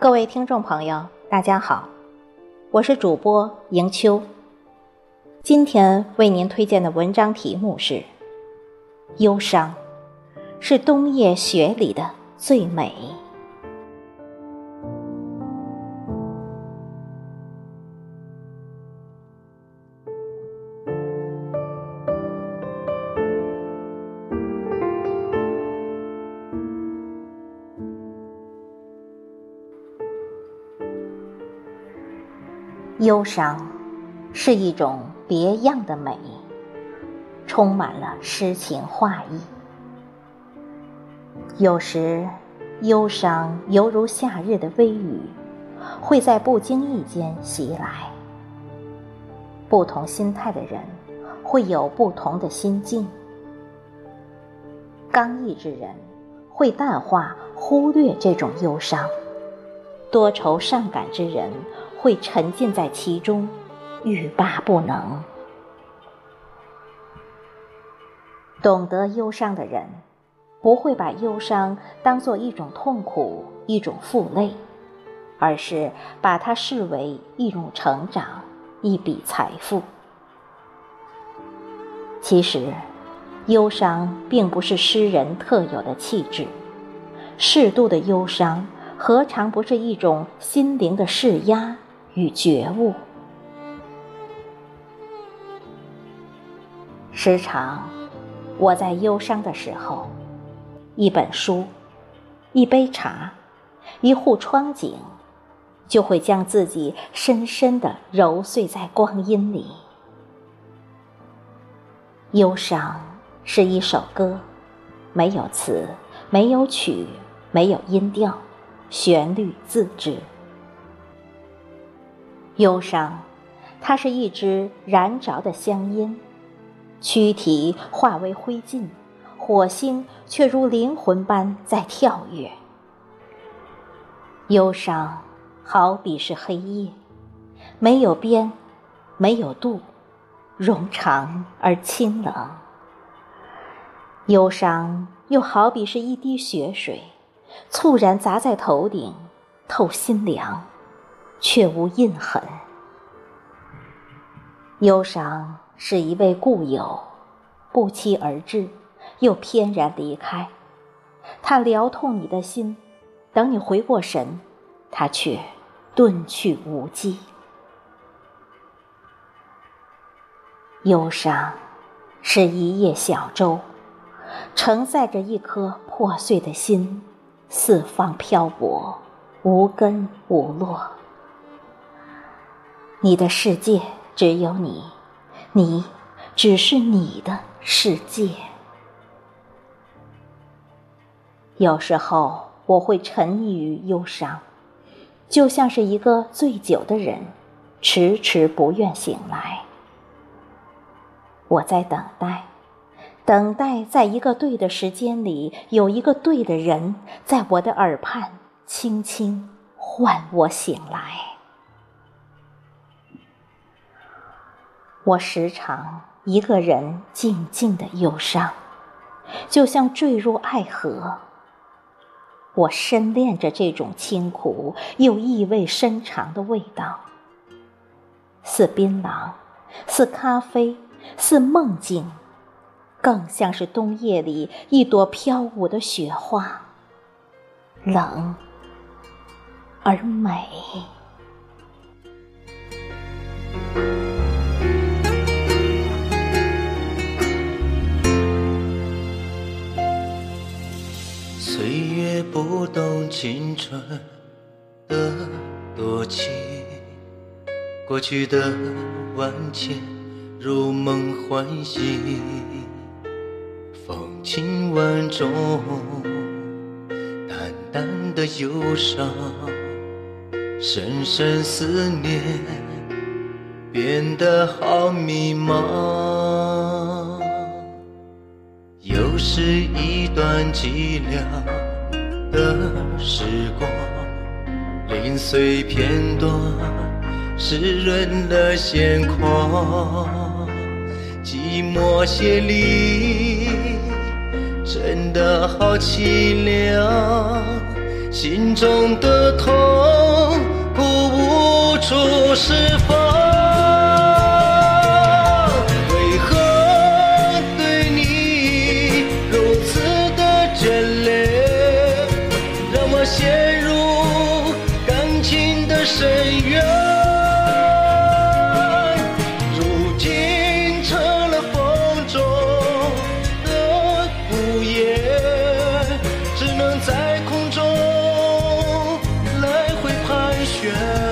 各位听众朋友，大家好，我是主播迎秋。今天为您推荐的文章题目是《忧伤是冬夜雪里的最美》。忧伤是一种别样的美，充满了诗情画意。有时，忧伤犹如夏日的微雨，会在不经意间袭来。不同心态的人会有不同的心境。刚毅之人会淡化、忽略这种忧伤；多愁善感之人。会沉浸在其中，欲罢不能。懂得忧伤的人，不会把忧伤当做一种痛苦、一种负累，而是把它视为一种成长、一笔财富。其实，忧伤并不是诗人特有的气质，适度的忧伤，何尝不是一种心灵的释压？与觉悟，时常我在忧伤的时候，一本书、一杯茶、一户窗景，就会将自己深深的揉碎在光阴里。忧伤是一首歌，没有词，没有曲，没有音调，旋律自知。忧伤，它是一支燃着的香烟，躯体化为灰烬，火星却如灵魂般在跳跃。忧伤好比是黑夜，没有边，没有度，冗长而清冷。忧伤又好比是一滴血水，猝然砸在头顶，透心凉。却无印痕。忧伤是一位故友，不期而至，又翩然离开。他撩痛你的心，等你回过神，他却遁去无迹。忧伤是一叶小舟，承载着一颗破碎的心，四方漂泊，无根无落。你的世界只有你，你只是你的世界。有时候我会沉溺于忧伤，就像是一个醉酒的人，迟迟不愿醒来。我在等待，等待，在一个对的时间里，有一个对的人在我的耳畔轻轻唤我醒来。我时常一个人静静的忧伤，就像坠入爱河。我深恋着这种清苦又意味深长的味道，似槟榔，似咖啡，似梦境，更像是冬夜里一朵飘舞的雪花，冷而美。青春的多情，过去的万千如梦幻醒，风情万种，淡淡的忧伤，深深思念，变得好迷茫。又是一段寂寥。的时光，零碎片段湿润了眼眶，寂寞斜离，真的好凄凉。心中的痛苦无处释放。恩怨如今成了风中的孤雁只能在空中来回盘旋。